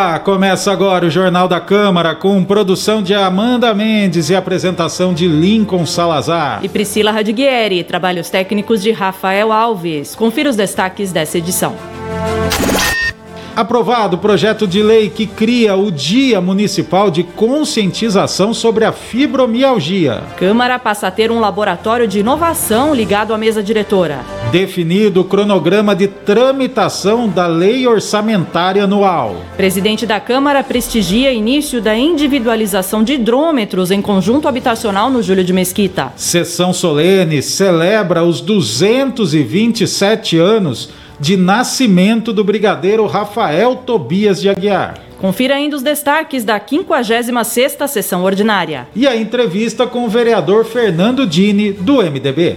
Olá, começa agora o Jornal da Câmara com produção de Amanda Mendes e apresentação de Lincoln Salazar. E Priscila Radiguieri, trabalhos técnicos de Rafael Alves. Confira os destaques dessa edição. Aprovado o projeto de lei que cria o Dia Municipal de Conscientização sobre a Fibromialgia. Câmara passa a ter um laboratório de inovação ligado à mesa diretora. Definido o cronograma de tramitação da Lei Orçamentária Anual. Presidente da Câmara prestigia início da individualização de hidrômetros em conjunto habitacional no Júlio de Mesquita. Sessão solene celebra os 227 anos de nascimento do brigadeiro Rafael Tobias de Aguiar. Confira ainda os destaques da 56ª sessão ordinária. E a entrevista com o vereador Fernando Dini, do MDB.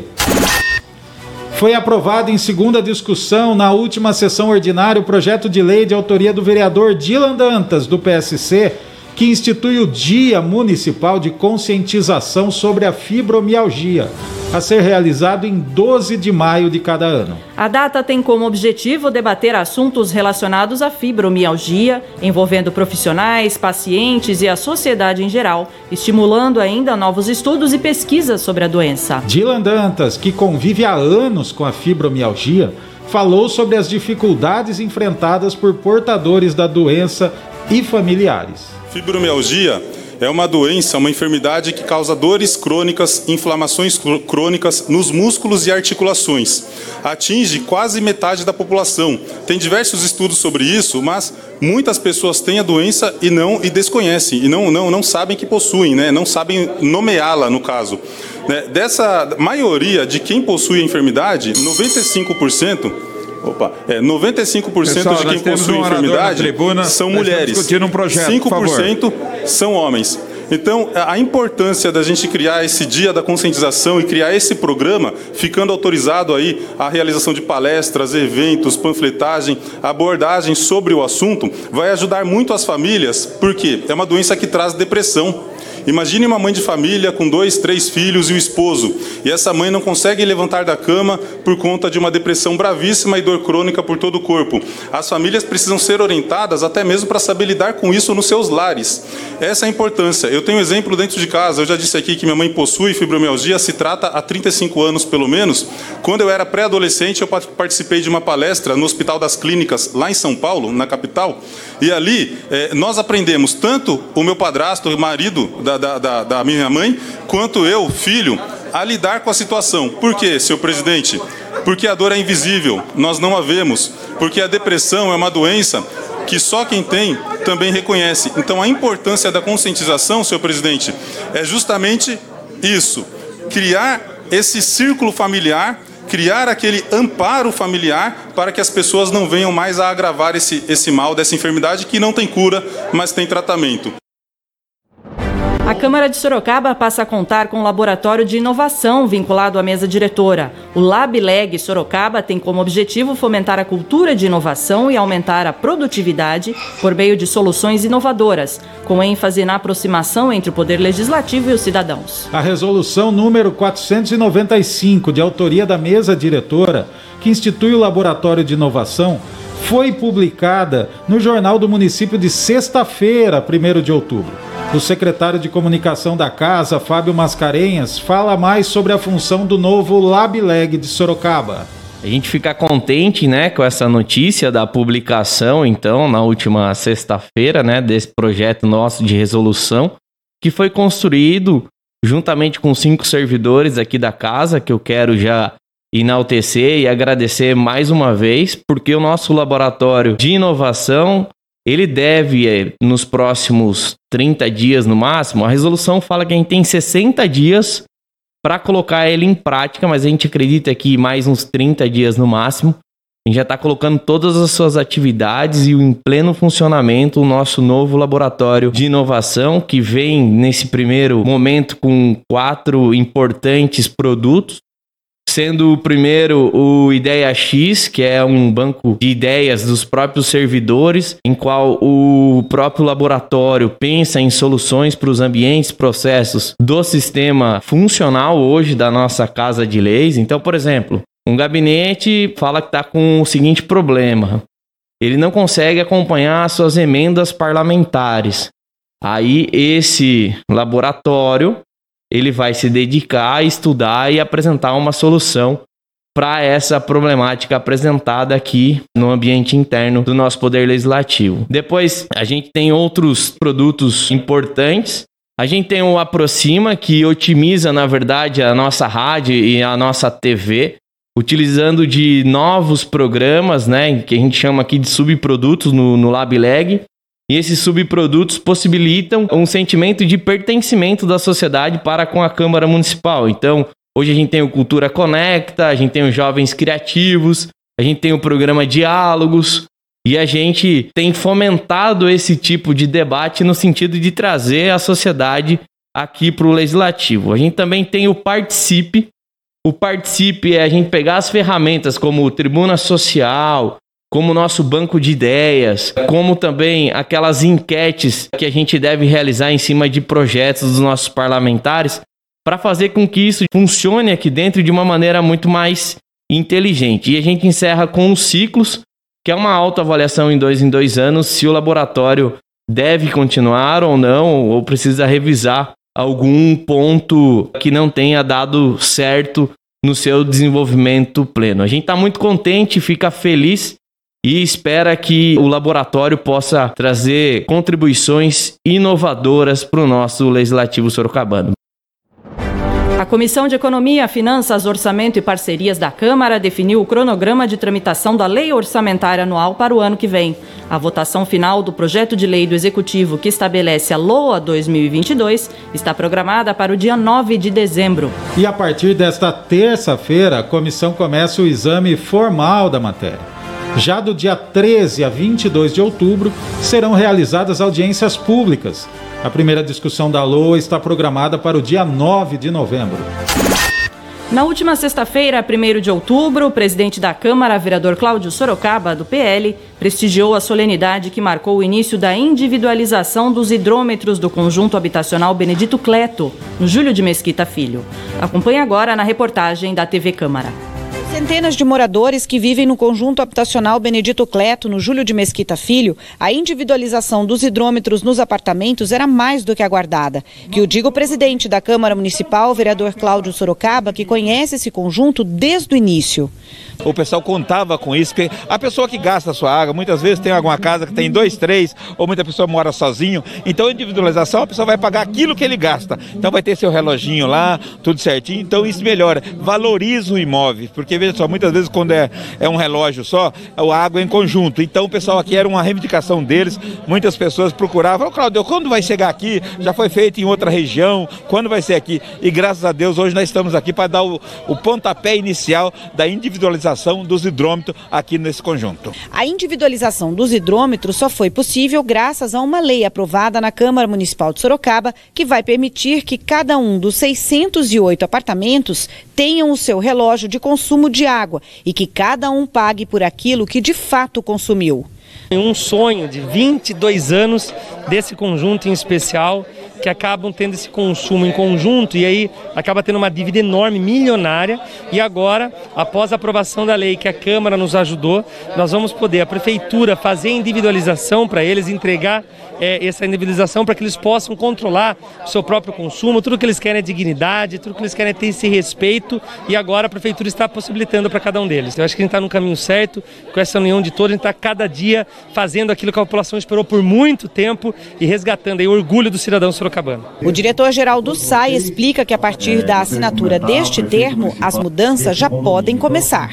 Foi aprovado em segunda discussão na última sessão ordinária o projeto de lei de autoria do vereador Dylan Dantas, do PSC, que institui o Dia Municipal de Conscientização sobre a Fibromialgia, a ser realizado em 12 de maio de cada ano. A data tem como objetivo debater assuntos relacionados à fibromialgia, envolvendo profissionais, pacientes e a sociedade em geral, estimulando ainda novos estudos e pesquisas sobre a doença. Dylan Dantas, que convive há anos com a fibromialgia, falou sobre as dificuldades enfrentadas por portadores da doença e familiares. Fibromialgia é uma doença, uma enfermidade que causa dores crônicas, inflamações crônicas nos músculos e articulações. Atinge quase metade da população. Tem diversos estudos sobre isso, mas muitas pessoas têm a doença e não e desconhecem e não não não sabem que possuem, né? Não sabem nomeá-la no caso. Né? Dessa maioria de quem possui a enfermidade, 95% Opa, é, 95% Pessoal, de quem possui um enfermidade tribuna, são mulheres. Um projeto, 5% são homens. Então, a importância da gente criar esse dia da conscientização e criar esse programa, ficando autorizado aí a realização de palestras, eventos, panfletagem, abordagem sobre o assunto, vai ajudar muito as famílias, porque é uma doença que traz depressão. Imagine uma mãe de família com dois, três filhos e o esposo, e essa mãe não consegue levantar da cama por conta de uma depressão bravíssima e dor crônica por todo o corpo. As famílias precisam ser orientadas até mesmo para saber lidar com isso nos seus lares. Essa é a importância. Eu tenho um exemplo dentro de casa. Eu já disse aqui que minha mãe possui fibromialgia, se trata há 35 anos pelo menos. Quando eu era pré-adolescente, eu participei de uma palestra no Hospital das Clínicas, lá em São Paulo, na capital, e ali eh, nós aprendemos tanto o meu padrasto, o marido da da, da, da minha mãe, quanto eu, filho, a lidar com a situação. Por quê, senhor presidente? Porque a dor é invisível, nós não a vemos. Porque a depressão é uma doença que só quem tem também reconhece. Então a importância da conscientização, senhor presidente, é justamente isso: criar esse círculo familiar, criar aquele amparo familiar para que as pessoas não venham mais a agravar esse, esse mal dessa enfermidade que não tem cura, mas tem tratamento. A Câmara de Sorocaba passa a contar com um laboratório de inovação vinculado à mesa diretora. O LabLeg Sorocaba tem como objetivo fomentar a cultura de inovação e aumentar a produtividade por meio de soluções inovadoras, com ênfase na aproximação entre o poder legislativo e os cidadãos. A resolução número 495, de autoria da mesa diretora, que institui o laboratório de inovação, foi publicada no Jornal do Município de sexta-feira, 1 de outubro. O secretário de comunicação da casa, Fábio Mascarenhas, fala mais sobre a função do novo LabLeg de Sorocaba. A gente fica contente, né, com essa notícia da publicação, então, na última sexta-feira, né, desse projeto nosso de resolução, que foi construído juntamente com cinco servidores aqui da casa, que eu quero já enaltecer e agradecer mais uma vez, porque o nosso laboratório de inovação ele deve, eh, nos próximos 30 dias no máximo, a resolução fala que a gente tem 60 dias para colocar ele em prática, mas a gente acredita que mais uns 30 dias no máximo. A gente já está colocando todas as suas atividades e em pleno funcionamento o nosso novo laboratório de inovação, que vem nesse primeiro momento com quatro importantes produtos sendo o primeiro o Ideia X, que é um banco de ideias dos próprios servidores, em qual o próprio laboratório pensa em soluções para os ambientes, processos do sistema funcional hoje da nossa casa de leis. Então, por exemplo, um gabinete fala que está com o seguinte problema. ele não consegue acompanhar as suas emendas parlamentares. Aí esse laboratório ele vai se dedicar a estudar e apresentar uma solução para essa problemática apresentada aqui no ambiente interno do nosso poder legislativo. Depois, a gente tem outros produtos importantes. A gente tem o Aproxima, que otimiza, na verdade, a nossa rádio e a nossa TV, utilizando de novos programas, né, que a gente chama aqui de subprodutos no, no LabLeg. E esses subprodutos possibilitam um sentimento de pertencimento da sociedade para com a Câmara Municipal. Então, hoje a gente tem o Cultura Conecta, a gente tem os Jovens Criativos, a gente tem o programa Diálogos, e a gente tem fomentado esse tipo de debate no sentido de trazer a sociedade aqui para o legislativo. A gente também tem o Participe. O Participe é a gente pegar as ferramentas como Tribuna Social, como o nosso banco de ideias, como também aquelas enquetes que a gente deve realizar em cima de projetos dos nossos parlamentares, para fazer com que isso funcione aqui dentro de uma maneira muito mais inteligente. E a gente encerra com os ciclos, que é uma autoavaliação em dois em dois anos, se o laboratório deve continuar ou não, ou precisa revisar algum ponto que não tenha dado certo no seu desenvolvimento pleno. A gente está muito contente, fica feliz e espera que o laboratório possa trazer contribuições inovadoras para o nosso legislativo sorocabano. A Comissão de Economia, Finanças, Orçamento e Parcerias da Câmara definiu o cronograma de tramitação da Lei Orçamentária Anual para o ano que vem. A votação final do projeto de lei do Executivo que estabelece a LOA 2022 está programada para o dia 9 de dezembro. E a partir desta terça-feira, a comissão começa o exame formal da matéria. Já do dia 13 a 22 de outubro serão realizadas audiências públicas. A primeira discussão da LOA está programada para o dia 9 de novembro. Na última sexta-feira, 1 de outubro, o presidente da Câmara, vereador Cláudio Sorocaba, do PL, prestigiou a solenidade que marcou o início da individualização dos hidrômetros do conjunto habitacional Benedito Cleto, no Júlio de Mesquita Filho. Acompanhe agora na reportagem da TV Câmara. Centenas de moradores que vivem no conjunto habitacional Benedito Cleto, no Júlio de Mesquita Filho, a individualização dos hidrômetros nos apartamentos era mais do que aguardada. Que o diga o presidente da Câmara Municipal, vereador Cláudio Sorocaba, que conhece esse conjunto desde o início. O pessoal contava com isso, porque a pessoa que gasta a sua água, muitas vezes tem alguma casa que tem dois, três, ou muita pessoa mora sozinho. Então, individualização, a pessoa vai pagar aquilo que ele gasta. Então, vai ter seu reloginho lá, tudo certinho. Então, isso melhora. Valoriza o imóvel, porque veja só, muitas vezes quando é, é um relógio só, a água é em conjunto. Então, o pessoal aqui era uma reivindicação deles. Muitas pessoas procuravam, Claudio, quando vai chegar aqui? Já foi feito em outra região, quando vai ser aqui? E graças a Deus, hoje nós estamos aqui para dar o, o pontapé inicial da individualização individualização dos hidrômetros aqui nesse conjunto. A individualização dos hidrômetros só foi possível graças a uma lei aprovada na Câmara Municipal de Sorocaba que vai permitir que cada um dos 608 apartamentos tenham o seu relógio de consumo de água e que cada um pague por aquilo que de fato consumiu. Um sonho de 22 anos desse conjunto em especial que acabam tendo esse consumo em conjunto e aí acaba tendo uma dívida enorme, milionária. E agora, após a aprovação da lei que a Câmara nos ajudou, nós vamos poder, a Prefeitura, fazer individualização para eles, entregar é, essa individualização para que eles possam controlar o seu próprio consumo. Tudo que eles querem é dignidade, tudo que eles querem é ter esse respeito e agora a Prefeitura está possibilitando para cada um deles. Eu acho que a gente está no caminho certo, com essa união de todos, a gente está cada dia fazendo aquilo que a população esperou por muito tempo e resgatando aí o orgulho do cidadão sorocabano. O diretor-geral do SAI explica que a partir da assinatura deste termo, as mudanças já podem começar.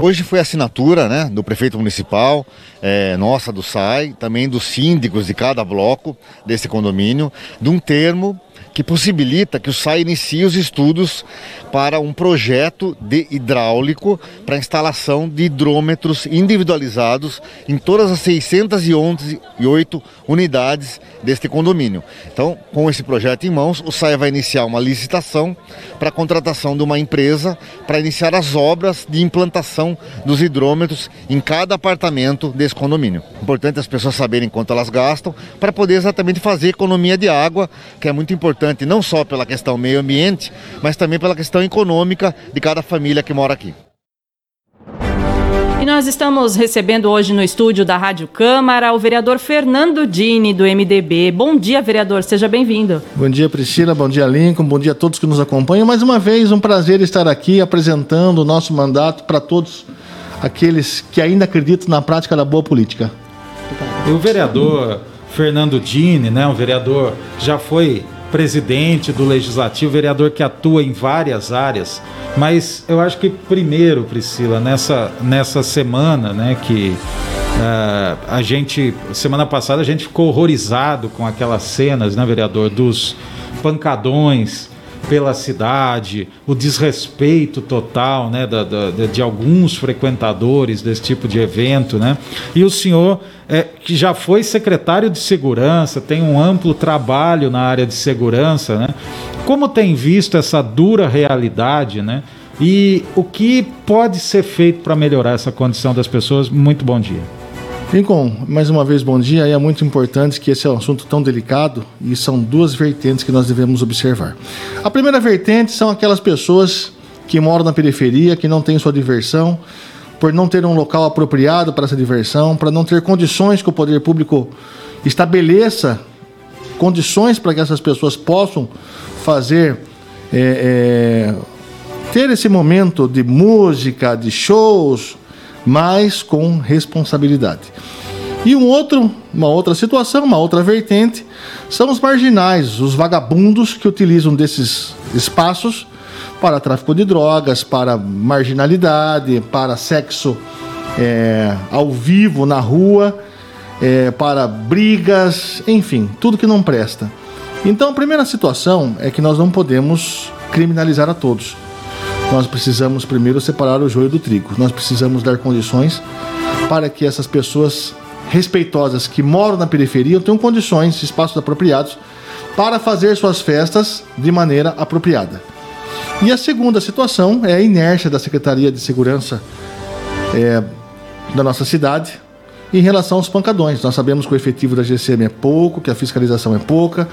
Hoje foi a assinatura né, do prefeito municipal, é, nossa do SAI, também dos síndicos de cada bloco desse condomínio, de um termo que possibilita que o SAI inicie os estudos para um projeto de hidráulico para instalação de hidrômetros individualizados em todas as 608 unidades deste condomínio. Então, com esse projeto em mãos, o SAI vai iniciar uma licitação para a contratação de uma empresa para iniciar as obras de implantação dos hidrômetros em cada apartamento desse condomínio. Importante as pessoas saberem quanto elas gastam para poder exatamente fazer economia de água, que é muito importante importante não só pela questão meio ambiente, mas também pela questão econômica de cada família que mora aqui. E nós estamos recebendo hoje no estúdio da Rádio Câmara o vereador Fernando Dini, do MDB. Bom dia, vereador, seja bem-vindo. Bom dia, Priscila, bom dia, Lincoln, bom dia a todos que nos acompanham. Mais uma vez, um prazer estar aqui apresentando o nosso mandato para todos aqueles que ainda acreditam na prática da boa política. E o vereador Fernando Dini, né, um vereador que já foi presidente do Legislativo, vereador que atua em várias áreas. Mas eu acho que primeiro, Priscila, nessa, nessa semana, né, que uh, a gente, semana passada a gente ficou horrorizado com aquelas cenas, né, vereador, dos pancadões pela cidade, o desrespeito total né, da, da, de alguns frequentadores desse tipo de evento. Né? E o senhor, é, que já foi secretário de segurança, tem um amplo trabalho na área de segurança, né? como tem visto essa dura realidade, né? E o que pode ser feito para melhorar essa condição das pessoas? Muito bom dia. Lincoln, mais uma vez bom dia. É muito importante que esse é um assunto tão delicado e são duas vertentes que nós devemos observar. A primeira vertente são aquelas pessoas que moram na periferia, que não têm sua diversão, por não ter um local apropriado para essa diversão, para não ter condições que o poder público estabeleça condições para que essas pessoas possam fazer é, é, ter esse momento de música, de shows, mas com responsabilidade. E um outro, uma outra situação, uma outra vertente, são os marginais, os vagabundos que utilizam desses espaços para tráfico de drogas, para marginalidade, para sexo é, ao vivo na rua, é, para brigas, enfim, tudo que não presta. Então a primeira situação é que nós não podemos criminalizar a todos nós precisamos primeiro separar o joio do trigo. Nós precisamos dar condições para que essas pessoas respeitosas que moram na periferia tenham condições, espaços apropriados para fazer suas festas de maneira apropriada. E a segunda situação é a inércia da Secretaria de Segurança é, da nossa cidade em relação aos pancadões. Nós sabemos que o efetivo da GCM é pouco, que a fiscalização é pouca,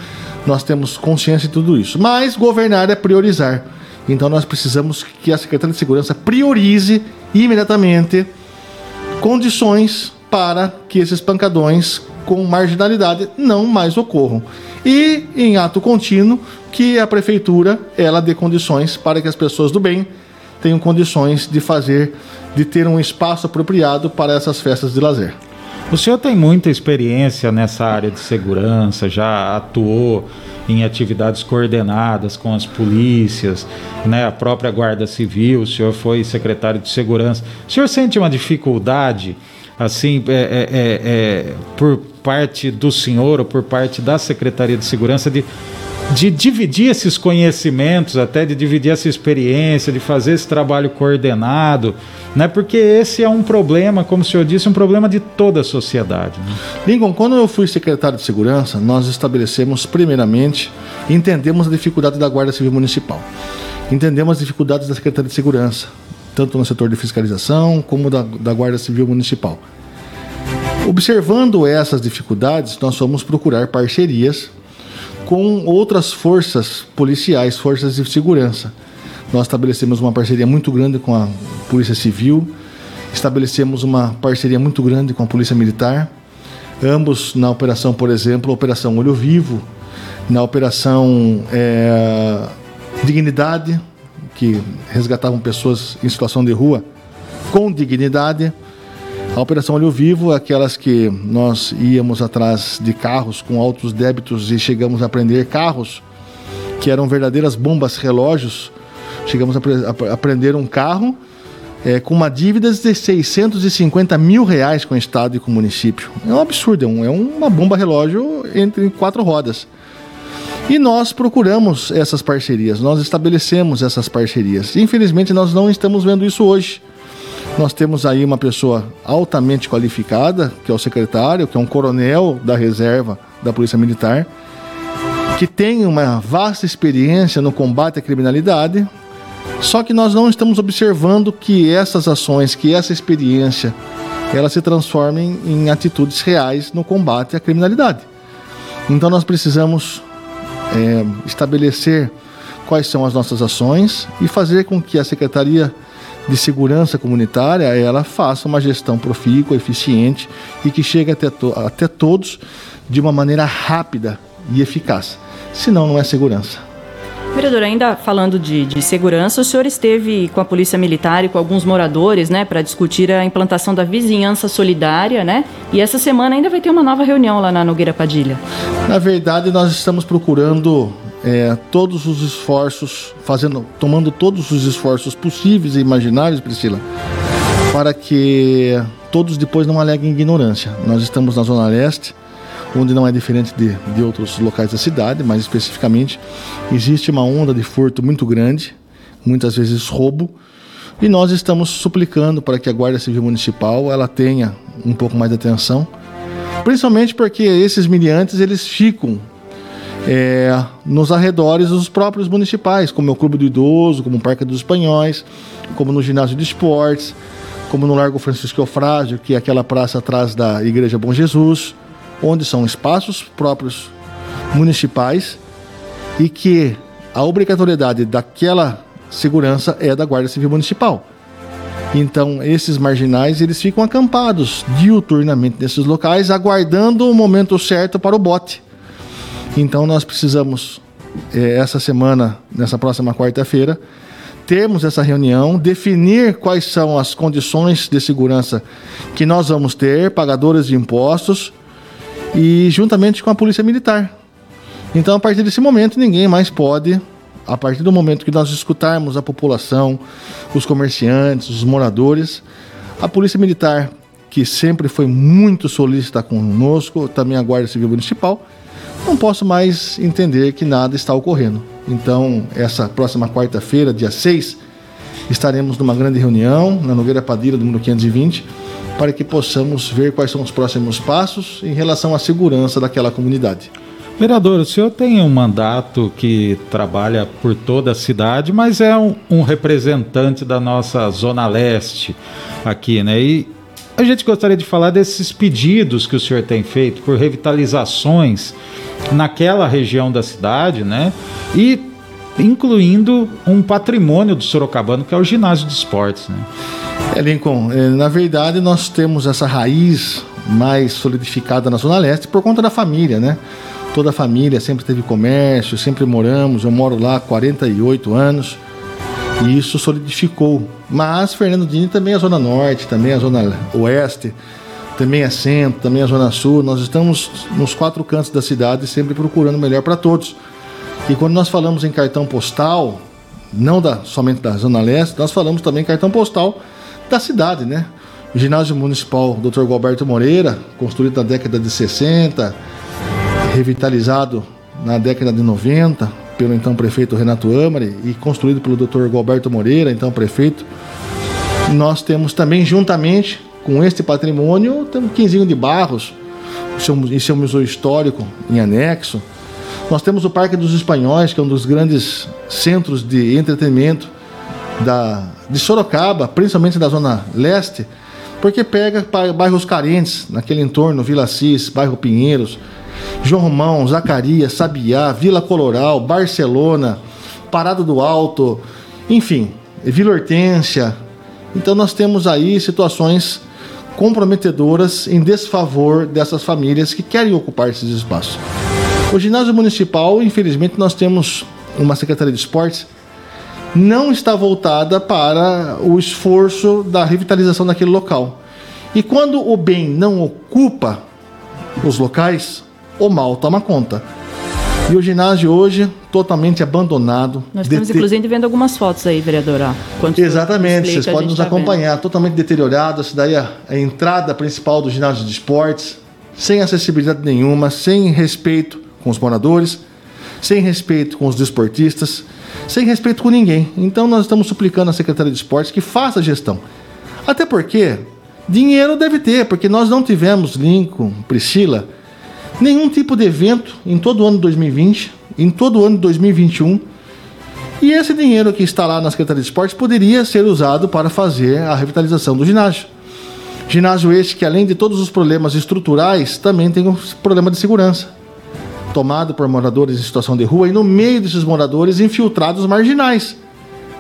nós temos consciência de tudo isso. Mas governar é priorizar. Então nós precisamos que a Secretaria de Segurança priorize imediatamente condições para que esses pancadões com marginalidade não mais ocorram. E em ato contínuo que a prefeitura ela dê condições para que as pessoas do bem tenham condições de fazer de ter um espaço apropriado para essas festas de lazer. O senhor tem muita experiência nessa área de segurança, já atuou em atividades coordenadas com as polícias, né, a própria Guarda Civil, o senhor foi secretário de Segurança. O senhor sente uma dificuldade, assim, é, é, é, é por parte do senhor ou por parte da Secretaria de Segurança de de dividir esses conhecimentos, até de dividir essa experiência, de fazer esse trabalho coordenado, né? Porque esse é um problema, como o senhor disse, um problema de toda a sociedade. Né? Lincoln, quando eu fui secretário de Segurança, nós estabelecemos primeiramente, entendemos a dificuldade da Guarda Civil Municipal. Entendemos as dificuldades da Secretaria de Segurança, tanto no setor de fiscalização como da, da Guarda Civil Municipal. Observando essas dificuldades, nós fomos procurar parcerias com outras forças policiais, forças de segurança nós estabelecemos uma parceria muito grande com a Polícia Civil, estabelecemos uma parceria muito grande com a Polícia Militar, ambos na operação, por exemplo, Operação Olho Vivo, na Operação é, Dignidade, que resgatavam pessoas em situação de rua com dignidade. A Operação Olho Vivo, aquelas que nós íamos atrás de carros com altos débitos e chegamos a prender carros que eram verdadeiras bombas relógios Chegamos a, a, a prender um carro é, com uma dívida de 650 mil reais com o Estado e com o município. É um absurdo, é, um, é uma bomba relógio entre quatro rodas. E nós procuramos essas parcerias, nós estabelecemos essas parcerias. Infelizmente, nós não estamos vendo isso hoje. Nós temos aí uma pessoa altamente qualificada, que é o secretário, que é um coronel da reserva da Polícia Militar, que tem uma vasta experiência no combate à criminalidade, só que nós não estamos observando que essas ações, que essa experiência, ela se transformem em atitudes reais no combate à criminalidade. Então nós precisamos é, estabelecer quais são as nossas ações e fazer com que a Secretaria de segurança comunitária, ela faça uma gestão profícua, eficiente e que chegue até, to até todos de uma maneira rápida e eficaz. Senão, não é segurança. Vereador, ainda falando de, de, segurança, o senhor esteve com a Polícia Militar e com alguns moradores, né, para discutir a implantação da vizinhança solidária, né? E essa semana ainda vai ter uma nova reunião lá na Nogueira Padilha. Na verdade, nós estamos procurando é, todos os esforços, fazendo, tomando todos os esforços possíveis e imaginários, Priscila, para que todos depois não aleguem ignorância. Nós estamos na Zona Leste, onde não é diferente de, de outros locais da cidade, mas especificamente existe uma onda de furto muito grande, muitas vezes roubo, e nós estamos suplicando para que a Guarda Civil Municipal ela tenha um pouco mais de atenção, principalmente porque esses miliantes eles ficam é, nos arredores dos próprios municipais, como é o Clube do Idoso, como o Parque dos Espanhóis, como no Ginásio de Esportes, como no Largo Francisco Eufrásio, que é aquela praça atrás da Igreja Bom Jesus, onde são espaços próprios municipais e que a obrigatoriedade daquela segurança é da Guarda Civil Municipal. Então, esses marginais, eles ficam acampados diuturnamente nesses locais, aguardando o momento certo para o bote. Então, nós precisamos, é, essa semana, nessa próxima quarta-feira, termos essa reunião, definir quais são as condições de segurança que nós vamos ter, pagadores de impostos, e juntamente com a Polícia Militar. Então, a partir desse momento, ninguém mais pode, a partir do momento que nós escutarmos a população, os comerciantes, os moradores, a Polícia Militar, que sempre foi muito solícita conosco, também a Guarda Civil Municipal, não posso mais entender que nada está ocorrendo. Então, essa próxima quarta-feira, dia 6, estaremos numa grande reunião na Nogueira Padilha, número 520, para que possamos ver quais são os próximos passos em relação à segurança daquela comunidade. Vereador, o senhor tem um mandato que trabalha por toda a cidade, mas é um, um representante da nossa Zona Leste aqui, né? E a gente gostaria de falar desses pedidos que o senhor tem feito por revitalizações naquela região da cidade, né? E incluindo um patrimônio do Sorocabano, que é o ginásio de esportes, né? É, Lincoln, é, na verdade nós temos essa raiz mais solidificada na Zona Leste por conta da família, né? Toda a família sempre teve comércio, sempre moramos, eu moro lá há 48 anos e isso solidificou. Mas Fernando Dini também é a Zona Norte, também é a Zona Oeste, também é Centro, também é a Zona Sul. Nós estamos nos quatro cantos da cidade sempre procurando o melhor para todos. E quando nós falamos em cartão postal, não da, somente da Zona Leste, nós falamos também cartão postal da cidade, né? O ginásio municipal Dr. Galberto Moreira, construído na década de 60, revitalizado na década de 90 pelo então prefeito Renato Amari e construído pelo Dr. Galberto Moreira, então prefeito. Nós temos também, juntamente com este patrimônio, temos Quinzinho de Barros, em seu museu histórico em anexo. Nós temos o Parque dos Espanhóis, que é um dos grandes centros de entretenimento da, de Sorocaba, principalmente da Zona Leste, porque pega bairros carentes naquele entorno, Vila Cis, bairro Pinheiros, João Romão, Zacarias, Sabiá, Vila Coloral, Barcelona, Parada do Alto, enfim, Vila Hortência. Então nós temos aí situações comprometedoras em desfavor dessas famílias que querem ocupar esses espaços. O ginásio municipal, infelizmente, nós temos uma secretaria de esportes não está voltada para o esforço da revitalização daquele local. E quando o bem não ocupa os locais, o mal toma conta. E o ginásio hoje totalmente abandonado. Nós estamos dete... inclusive vendo algumas fotos aí, vereadora. Exatamente, vocês podem nos tá acompanhar. Vendo. Totalmente deteriorado. Essa daí é a entrada principal do ginásio de esportes, sem acessibilidade nenhuma, sem respeito com os moradores, sem respeito com os desportistas sem respeito com ninguém. Então nós estamos suplicando à Secretaria de Esportes que faça a gestão. Até porque dinheiro deve ter, porque nós não tivemos, Lincoln, Priscila, nenhum tipo de evento em todo o ano de 2020, em todo o ano de 2021. E esse dinheiro que está lá na Secretaria de Esportes poderia ser usado para fazer a revitalização do ginásio. Ginásio este que, além de todos os problemas estruturais, também tem um problema de segurança tomado por moradores em situação de rua e no meio desses moradores infiltrados marginais.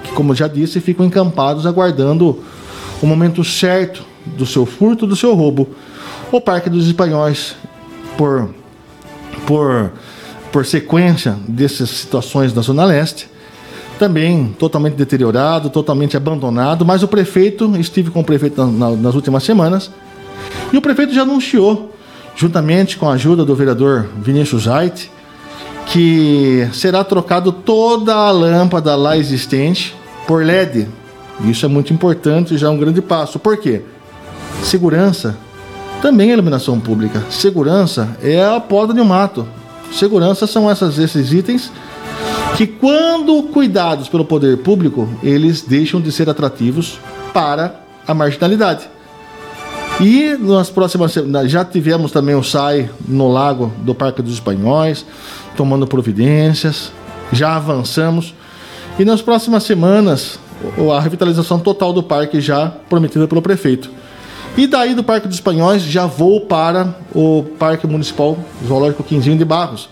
que, como já disse, ficam encampados aguardando o momento certo do seu furto, do seu roubo. O Parque dos Espanhóis, por, por, por sequência dessas situações da Zona Leste, também totalmente deteriorado, totalmente abandonado, mas o prefeito, estive com o prefeito na, na, nas últimas semanas, e o prefeito já anunciou, juntamente com a ajuda do vereador Vinícius Zait, que será trocado toda a lâmpada lá existente por LED. Isso é muito importante e já é um grande passo. Por quê? Segurança também é iluminação pública. Segurança é a porta de um mato. Segurança são essas, esses itens que, quando cuidados pelo poder público, eles deixam de ser atrativos para a marginalidade. E nas próximas já tivemos também o SAI no lago do Parque dos Espanhóis, tomando providências, já avançamos. E nas próximas semanas, a revitalização total do parque já prometida pelo prefeito. E daí do Parque dos Espanhóis já vou para o Parque Municipal Zoológico Quinzinho de Barros,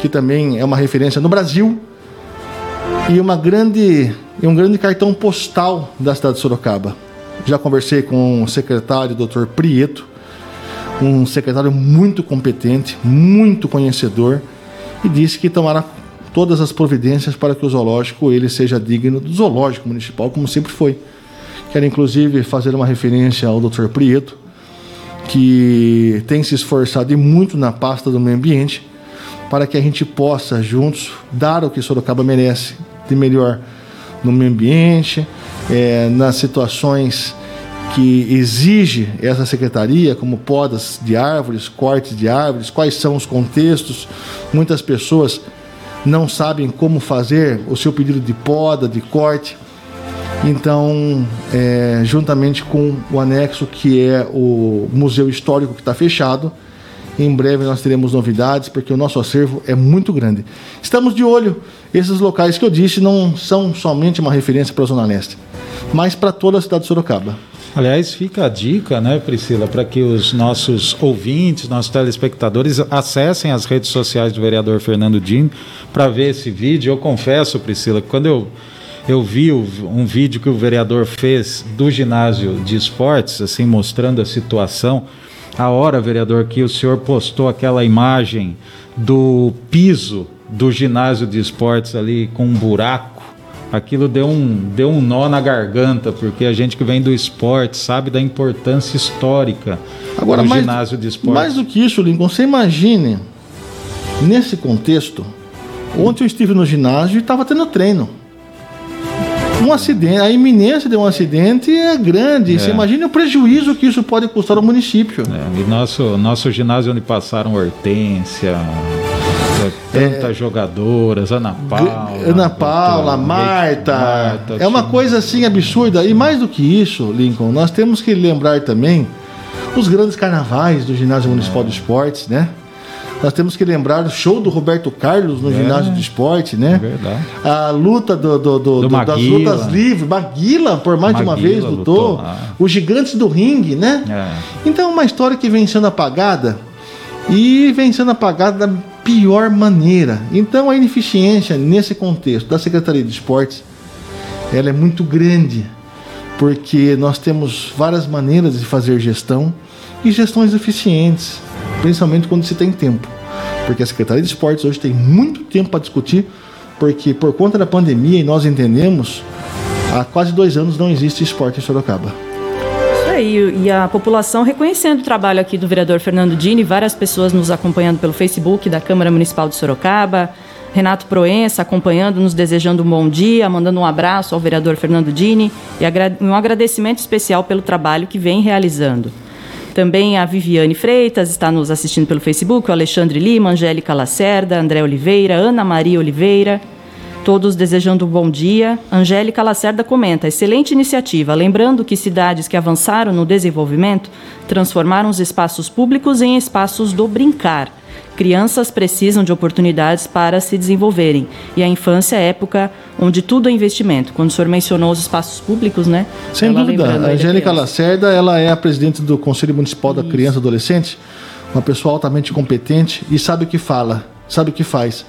que também é uma referência no Brasil e uma grande, um grande cartão postal da cidade de Sorocaba. Já conversei com o secretário, Dr. Prieto, um secretário muito competente, muito conhecedor, e disse que tomará todas as providências para que o zoológico ele seja digno do zoológico municipal, como sempre foi. Quero inclusive fazer uma referência ao Dr. Prieto, que tem se esforçado e muito na pasta do meio ambiente para que a gente possa juntos dar o que Sorocaba merece de melhor no meio ambiente, é, nas situações que exige essa secretaria, como podas de árvores, cortes de árvores, quais são os contextos. Muitas pessoas não sabem como fazer o seu pedido de poda, de corte. Então, é, juntamente com o anexo que é o Museu Histórico que está fechado, em breve nós teremos novidades, porque o nosso acervo é muito grande. Estamos de olho. Esses locais que eu disse não são somente uma referência para a Zona Leste, mas para toda a cidade de Sorocaba. Aliás, fica a dica, né, Priscila, para que os nossos ouvintes, nossos telespectadores acessem as redes sociais do vereador Fernando Dino para ver esse vídeo. Eu confesso, Priscila, que quando eu, eu vi um vídeo que o vereador fez do ginásio de esportes, assim, mostrando a situação, a hora, vereador, que o senhor postou aquela imagem do piso do ginásio de esportes ali com um buraco, aquilo deu um, deu um nó na garganta, porque a gente que vem do esporte sabe da importância histórica Agora, do mais, ginásio de esportes. Mais do que isso, Lincoln, você imagine, nesse contexto, ontem eu estive no ginásio e estava tendo treino. Um acidente, a iminência de um acidente é grande. É. Você imagina o prejuízo que isso pode custar ao município. É, e nosso, nosso ginásio onde passaram Hortência, tantas é, jogadoras, Ana Paula. Ana Paula, Marta. Marta. É uma coisa assim absurda. E mais do que isso, Lincoln, nós temos que lembrar também os grandes carnavais do Ginásio Municipal é. de Esportes, né? Nós temos que lembrar do show do Roberto Carlos no é, ginásio de esporte, né? Verdade. A luta do, do, do, do das lutas livres. Maguila, por mais Maguila, de uma vez, lutou. lutou Os gigantes do ringue, né? É. Então, uma história que vem sendo apagada e vem sendo apagada da pior maneira. Então, a ineficiência nesse contexto da Secretaria de Esportes ela é muito grande, porque nós temos várias maneiras de fazer gestão e gestões eficientes, principalmente quando se tem tempo. Porque a Secretaria de Esportes hoje tem muito tempo para discutir, porque por conta da pandemia, e nós entendemos, há quase dois anos não existe esporte em Sorocaba. Aí, e a população reconhecendo o trabalho aqui do vereador Fernando Dini, várias pessoas nos acompanhando pelo Facebook da Câmara Municipal de Sorocaba, Renato Proença acompanhando, nos desejando um bom dia, mandando um abraço ao vereador Fernando Dini e um agradecimento especial pelo trabalho que vem realizando. Também a Viviane Freitas está nos assistindo pelo Facebook, o Alexandre Lima, Angélica Lacerda, André Oliveira, Ana Maria Oliveira, todos desejando um bom dia. Angélica Lacerda comenta: excelente iniciativa. Lembrando que cidades que avançaram no desenvolvimento transformaram os espaços públicos em espaços do brincar Crianças precisam de oportunidades para se desenvolverem. E a infância é época onde tudo é investimento. Quando o senhor mencionou os espaços públicos, né? Sem ela dúvida. A Angélica Lacerda, ela é a presidente do Conselho Municipal Isso. da Criança e Adolescente, uma pessoa altamente competente e sabe o que fala, sabe o que faz.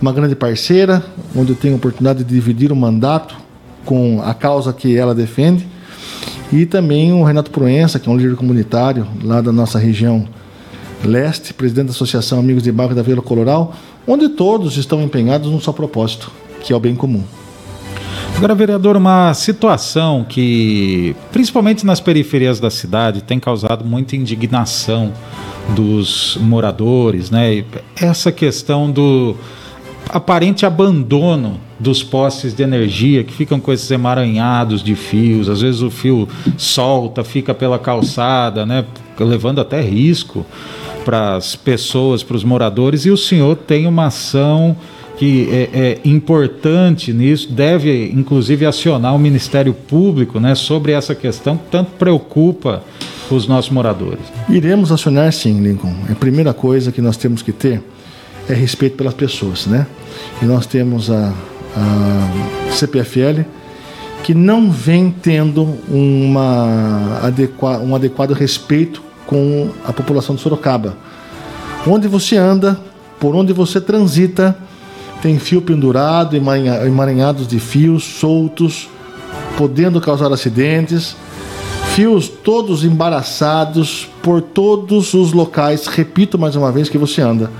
Uma grande parceira, onde eu tenho a oportunidade de dividir o mandato com a causa que ela defende. E também o Renato Proença, que é um líder comunitário lá da nossa região leste, presidente da Associação Amigos de Bairro da Vila Coloral, onde todos estão empenhados num só propósito, que é o bem comum. Agora, vereador, uma situação que, principalmente nas periferias da cidade, tem causado muita indignação dos moradores, né? Essa questão do aparente abandono dos postes de energia que ficam com esses emaranhados de fios, às vezes o fio solta, fica pela calçada, né? Levando até risco para as pessoas, para os moradores, e o senhor tem uma ação que é, é, importante nisso, deve inclusive acionar o Ministério Público né, sobre essa questão que tanto preocupa os nossos moradores. Iremos acionar sim, Lincoln. A primeira coisa que nós temos que ter é respeito pelas pessoas, né? E nós temos a, a CPFL que não vem tendo uma adequa, um adequado respeito com a população de Sorocaba. Onde você anda, por onde você transita, tem fio pendurado, emaranhados de fios soltos, podendo causar acidentes, fios todos embaraçados por todos os locais, repito mais uma vez, que você anda.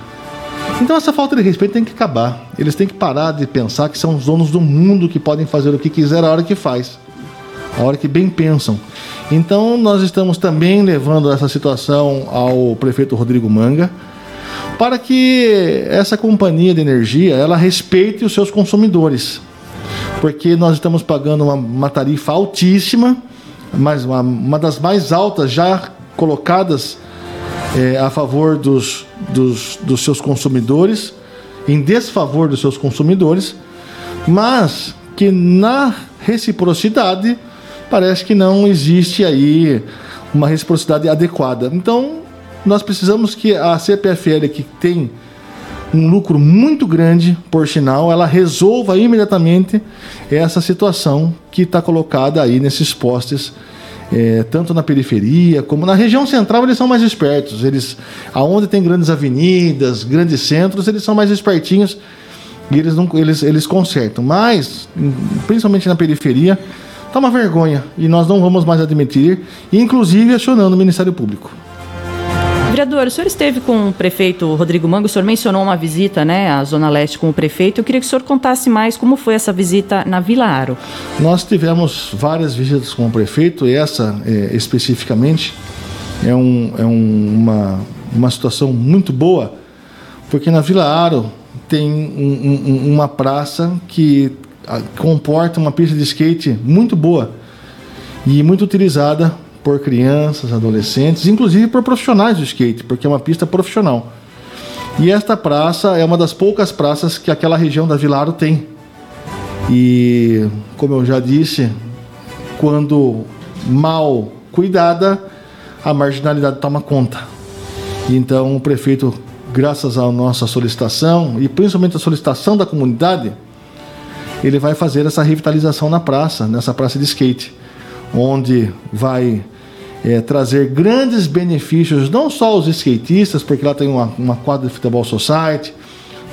Então essa falta de respeito tem que acabar. Eles têm que parar de pensar que são os donos do mundo que podem fazer o que quiser a hora que faz, a hora que bem pensam. Então nós estamos também levando essa situação ao prefeito Rodrigo Manga para que essa companhia de energia ela respeite os seus consumidores, porque nós estamos pagando uma, uma tarifa altíssima, mas uma, uma, das mais altas já colocadas é, a favor dos, dos, dos seus consumidores, em desfavor dos seus consumidores, mas que na reciprocidade parece que não existe aí uma reciprocidade adequada. Então nós precisamos que a CPFL, que tem um lucro muito grande, por sinal, ela resolva imediatamente essa situação que está colocada aí nesses postes, é, tanto na periferia como na região central. Eles são mais espertos. Eles, aonde tem grandes avenidas, grandes centros, eles são mais espertinhos e eles não, eles, eles consertam. Mas, principalmente na periferia, está uma vergonha e nós não vamos mais admitir, inclusive acionando o Ministério Público. Vereador, o senhor esteve com o prefeito Rodrigo Mango, o senhor mencionou uma visita né, à Zona Leste com o prefeito. Eu queria que o senhor contasse mais como foi essa visita na Vila Aro. Nós tivemos várias visitas com o prefeito, essa é, especificamente é, um, é um, uma, uma situação muito boa, porque na Vila Aro tem um, um, uma praça que comporta uma pista de skate muito boa e muito utilizada por crianças, adolescentes, inclusive por profissionais do skate, porque é uma pista profissional. E esta praça é uma das poucas praças que aquela região da Vilaro tem. E, como eu já disse, quando mal cuidada, a marginalidade toma conta. Então, o prefeito, graças à nossa solicitação e principalmente a solicitação da comunidade, ele vai fazer essa revitalização na praça, nessa praça de skate, onde vai é, trazer grandes benefícios, não só aos skatistas, porque lá tem uma, uma quadra de futebol society,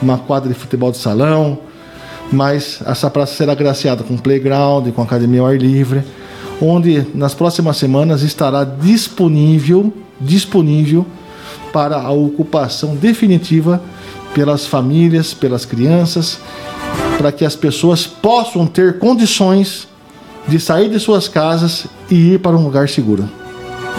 uma quadra de futebol de salão, mas essa praça será agraciada com playground, com academia ao ar livre, onde nas próximas semanas estará disponível, disponível para a ocupação definitiva pelas famílias, pelas crianças, para que as pessoas possam ter condições de sair de suas casas e ir para um lugar seguro.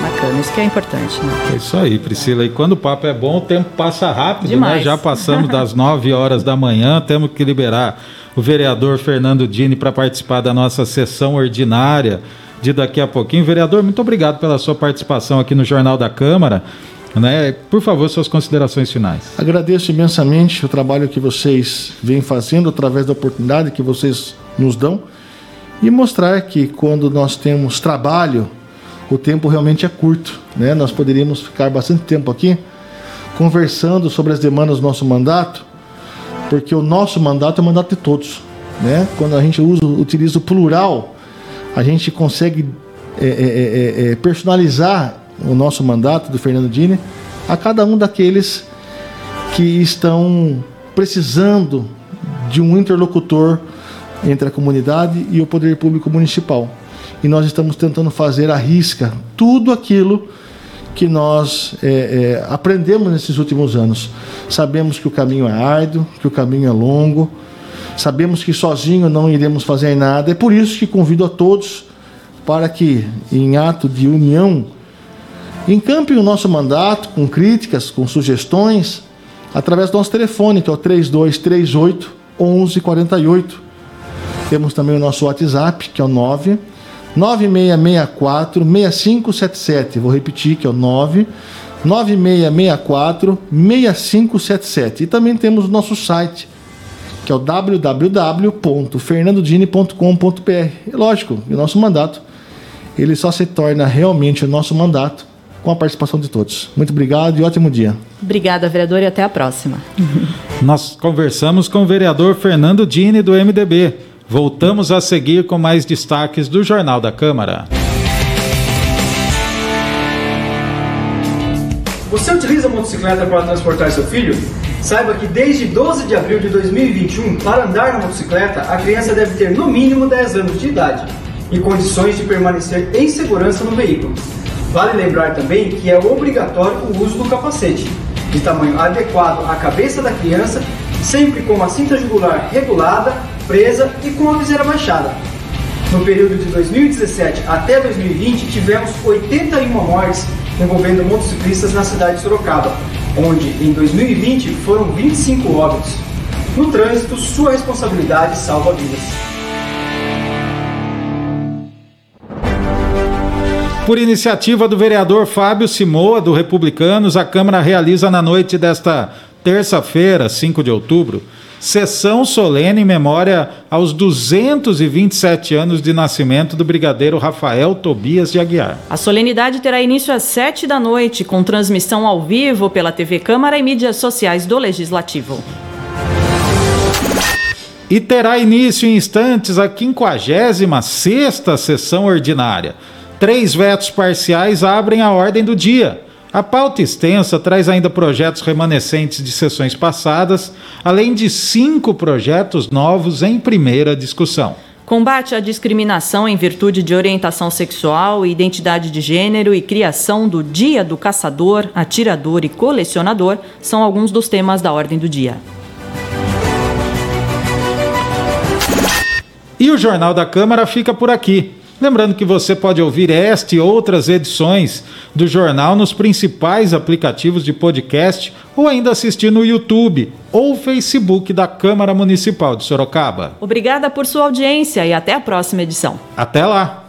Bacana, isso que é importante. Né? É isso aí, Priscila. E quando o papo é bom, o tempo passa rápido, né? Demais. né? Já passamos das 9 horas da manhã, temos que liberar o vereador Fernando Dini para participar da nossa sessão ordinária de daqui a pouquinho. Vereador, muito obrigado pela sua participação aqui no Jornal da Câmara. Né? Por favor, suas considerações finais. Agradeço imensamente o trabalho que vocês vêm fazendo através da oportunidade que vocês nos dão e mostrar que quando nós temos trabalho o tempo realmente é curto. Né? Nós poderíamos ficar bastante tempo aqui conversando sobre as demandas do nosso mandato, porque o nosso mandato é o mandato de todos. Né? Quando a gente usa, utiliza o plural, a gente consegue é, é, é, é, personalizar o nosso mandato do Fernando Dini a cada um daqueles que estão precisando de um interlocutor entre a comunidade e o poder público municipal. E nós estamos tentando fazer à risca tudo aquilo que nós é, é, aprendemos nesses últimos anos. Sabemos que o caminho é árduo, que o caminho é longo, sabemos que sozinho não iremos fazer nada. É por isso que convido a todos para que, em ato de união, encampem o nosso mandato com críticas, com sugestões, através do nosso telefone, que é o 3238 1148. Temos também o nosso WhatsApp, que é o 9 9664 6577. Vou repetir que é o 9 9664 6577. E também temos o nosso site, que é o www.fernandodini.com.br. É lógico, o nosso mandato ele só se torna realmente o nosso mandato com a participação de todos. Muito obrigado e ótimo dia. Obrigada, vereador, e até a próxima. Nós conversamos com o vereador Fernando Dini, do MDB. Voltamos a seguir com mais destaques do Jornal da Câmara. Você utiliza a motocicleta para transportar seu filho? Saiba que desde 12 de abril de 2021, para andar na motocicleta, a criança deve ter no mínimo 10 anos de idade e condições de permanecer em segurança no veículo. Vale lembrar também que é obrigatório o uso do capacete, de tamanho adequado à cabeça da criança, sempre com a cinta jugular regulada presa e com a viseira baixada. No período de 2017 até 2020, tivemos 81 mortes envolvendo motociclistas na cidade de Sorocaba, onde em 2020 foram 25 óbitos. No trânsito, sua responsabilidade salva vidas. Por iniciativa do vereador Fábio Simoa, do Republicanos, a Câmara realiza na noite desta terça-feira, 5 de outubro, sessão solene em memória aos 227 anos de nascimento do brigadeiro Rafael Tobias de Aguiar. A solenidade terá início às 7 da noite, com transmissão ao vivo pela TV Câmara e mídias sociais do Legislativo. E terá início em instantes a 56ª sessão ordinária. Três vetos parciais abrem a ordem do dia. A pauta extensa traz ainda projetos remanescentes de sessões passadas, além de cinco projetos novos em primeira discussão. Combate à discriminação em virtude de orientação sexual e identidade de gênero e criação do Dia do Caçador, Atirador e Colecionador são alguns dos temas da ordem do dia. E o Jornal da Câmara fica por aqui. Lembrando que você pode ouvir esta e outras edições do jornal nos principais aplicativos de podcast ou ainda assistir no YouTube ou Facebook da Câmara Municipal de Sorocaba. Obrigada por sua audiência e até a próxima edição. Até lá!